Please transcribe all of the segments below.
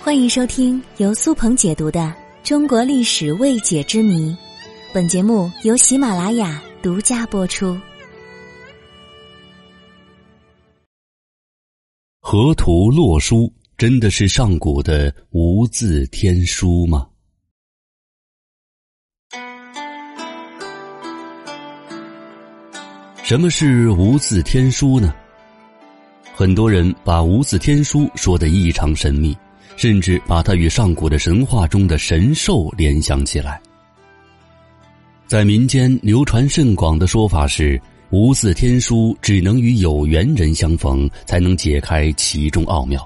欢迎收听由苏鹏解读的《中国历史未解之谜》，本节目由喜马拉雅独家播出。河图洛书真的是上古的无字天书吗？什么是无字天书呢？很多人把无字天书说的异常神秘。甚至把它与上古的神话中的神兽联想起来。在民间流传甚广的说法是，无字天书只能与有缘人相逢，才能解开其中奥妙；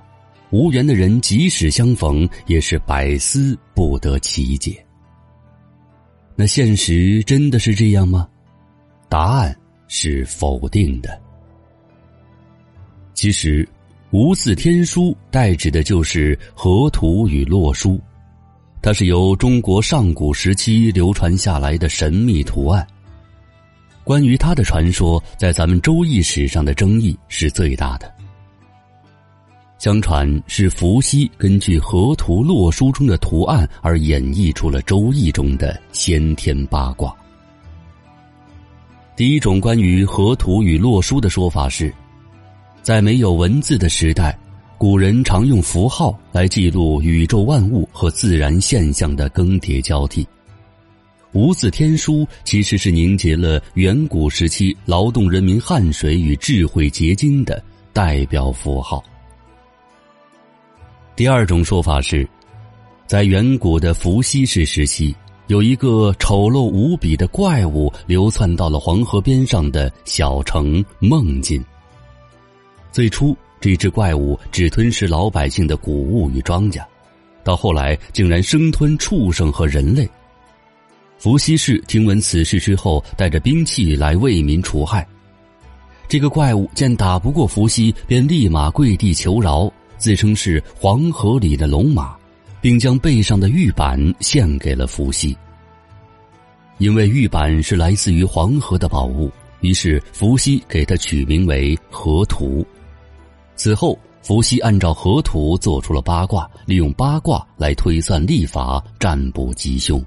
无缘的人即使相逢，也是百思不得其解。那现实真的是这样吗？答案是否定的。其实。无字天书代指的就是河图与洛书，它是由中国上古时期流传下来的神秘图案。关于它的传说，在咱们周易史上的争议是最大的。相传是伏羲根据河图洛书中的图案而演绎出了周易中的先天八卦。第一种关于河图与洛书的说法是。在没有文字的时代，古人常用符号来记录宇宙万物和自然现象的更迭交替。无字天书其实是凝结了远古时期劳动人民汗水与智慧结晶的代表符号。第二种说法是，在远古的伏羲氏时期，有一个丑陋无比的怪物流窜到了黄河边上的小城梦境。最初，这只怪物只吞噬老百姓的谷物与庄稼，到后来竟然生吞畜生和人类。伏羲氏听闻此事之后，带着兵器来为民除害。这个怪物见打不过伏羲，便立马跪地求饶，自称是黄河里的龙马，并将背上的玉板献给了伏羲。因为玉板是来自于黄河的宝物，于是伏羲给他取名为河图。此后，伏羲按照河图做出了八卦，利用八卦来推算历法、占卜吉凶。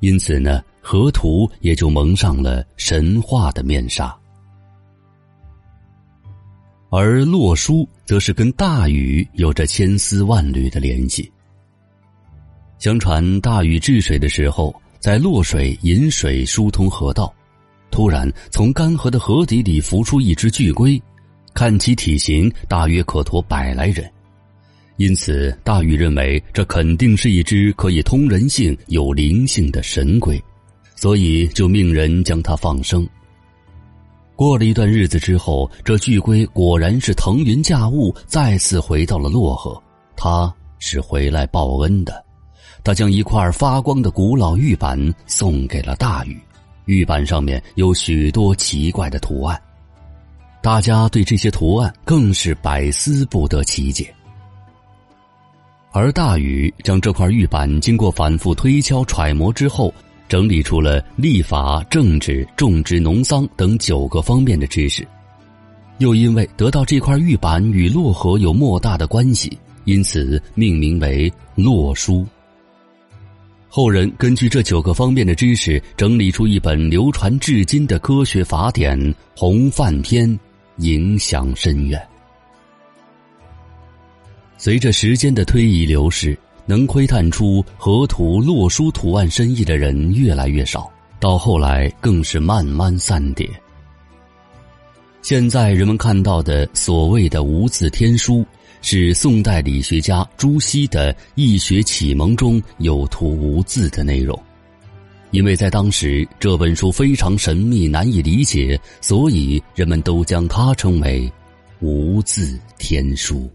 因此呢，河图也就蒙上了神话的面纱。而洛书则是跟大禹有着千丝万缕的联系。相传大禹治水的时候，在洛水引水疏通河道，突然从干涸的河底里浮出一只巨龟。看其体型，大约可驮百来人，因此大禹认为这肯定是一只可以通人性、有灵性的神龟，所以就命人将它放生。过了一段日子之后，这巨龟果然是腾云驾雾，再次回到了洛河。他是回来报恩的，他将一块发光的古老玉板送给了大禹，玉板上面有许多奇怪的图案。大家对这些图案更是百思不得其解，而大禹将这块玉板经过反复推敲揣摩之后，整理出了历法、政治、种植、农桑等九个方面的知识。又因为得到这块玉板与洛河有莫大的关系，因此命名为《洛书》。后人根据这九个方面的知识，整理出一本流传至今的科学法典《洪范篇》。影响深远。随着时间的推移流逝，能窥探出河图洛书图案深意的人越来越少，到后来更是慢慢散叠。现在人们看到的所谓的无字天书，是宋代理学家朱熹的《易学启蒙》中有图无字的内容。因为在当时这本书非常神秘难以理解，所以人们都将它称为“无字天书”。